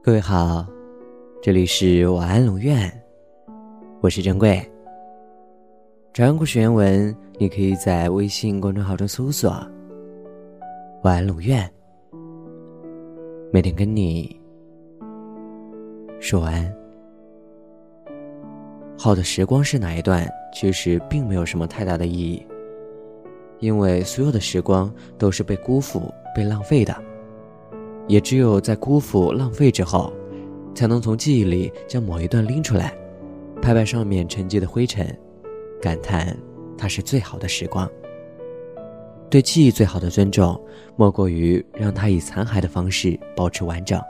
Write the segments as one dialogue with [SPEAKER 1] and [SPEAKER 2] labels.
[SPEAKER 1] 各位好，这里是晚安龙院，我是珍贵。长安故事原文，你可以在微信公众号中搜索“晚安龙院”，每天跟你说晚安。好的时光是哪一段？其实并没有什么太大的意义，因为所有的时光都是被辜负、被浪费的。也只有在辜负、浪费之后，才能从记忆里将某一段拎出来，拍拍上面沉积的灰尘，感叹它是最好的时光。对记忆最好的尊重，莫过于让它以残骸的方式保持完整。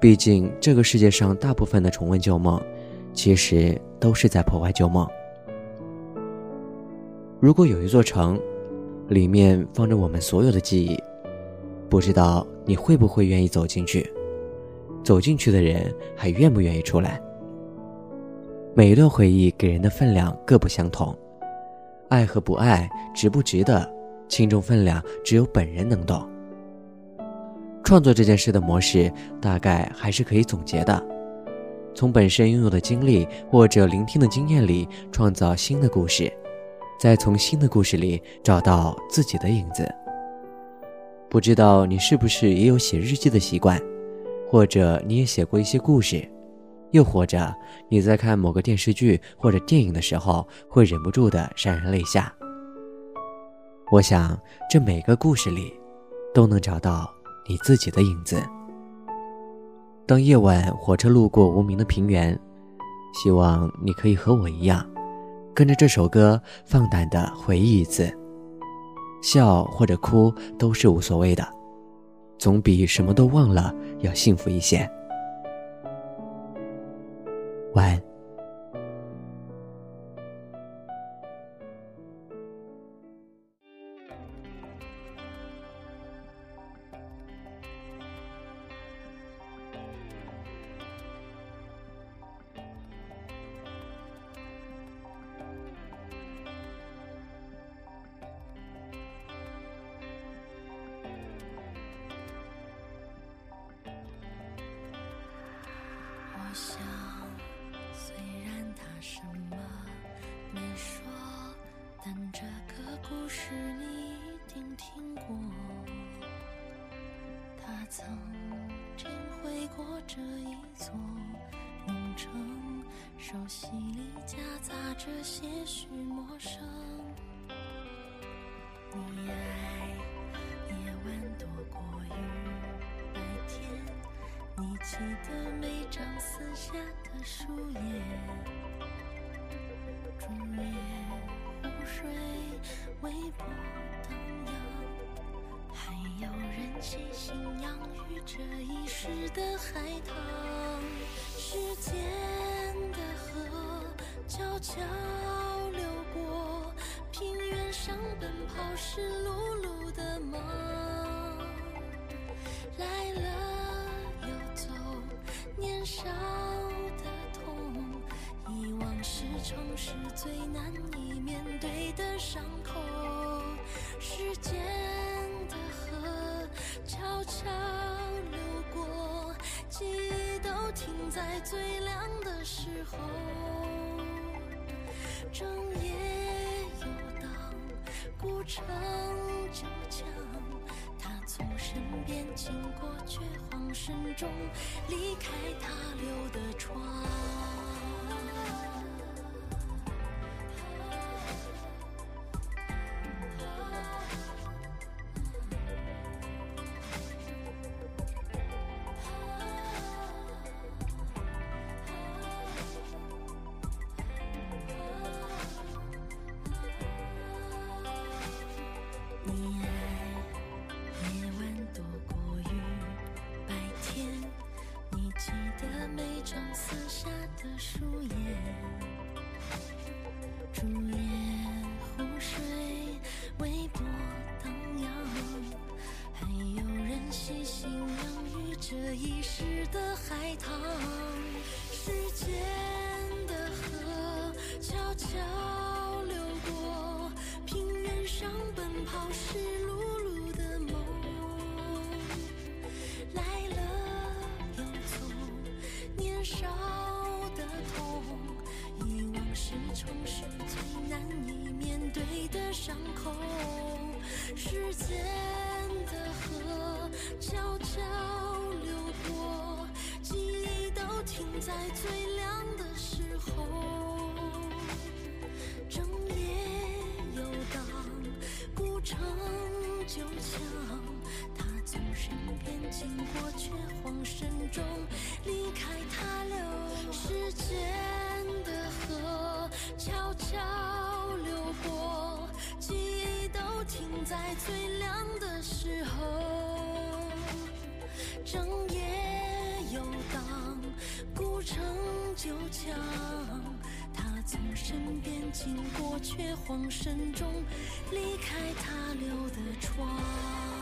[SPEAKER 1] 毕竟，这个世界上大部分的重温旧梦，其实都是在破坏旧梦。如果有一座城，里面放着我们所有的记忆。不知道你会不会愿意走进去？走进去的人还愿不愿意出来？每一段回忆给人的分量各不相同，爱和不爱，值不值得，轻重分量只有本人能懂。创作这件事的模式，大概还是可以总结的：从本身拥有的经历或者聆听的经验里创造新的故事，再从新的故事里找到自己的影子。不知道你是不是也有写日记的习惯，或者你也写过一些故事，又或者你在看某个电视剧或者电影的时候会忍不住的潸然泪下。我想这每个故事里，都能找到你自己的影子。当夜晚火车路过无名的平原，希望你可以和我一样，跟着这首歌放胆的回忆一次。笑或者哭都是无所谓的，总比什么都忘了要幸福一些。
[SPEAKER 2] 想，虽然他什么没说，但这个故事你一定听过。他曾经回过这一座农城，熟悉里夹杂着些许陌生。你爱夜晚躲过雨，白天。记得每张撕下的树叶，竹叶湖水微波荡漾，还有人细心养育这遗失的海棠。时间的河悄悄流过，平原上奔跑湿漉漉的梦，来了。少的痛，遗忘是城市最难以面对的伤口。时间的河悄悄流过，记忆都停在最亮的时候。整夜游荡，古城旧墙。从身边经过，却声中离开他留的窗。悄悄流过，平原上奔跑，湿漉漉的梦。来了又走，年少的痛，遗忘是城市最难以面对的伤口。时间的河，悄悄流过，记忆都停在最。墙，他从身边经过，却慌神中离开他留。时间的河悄悄流过，记忆都停在最亮的时候。整夜游荡，古城旧墙，从身边经过却慌神中离开他留的窗。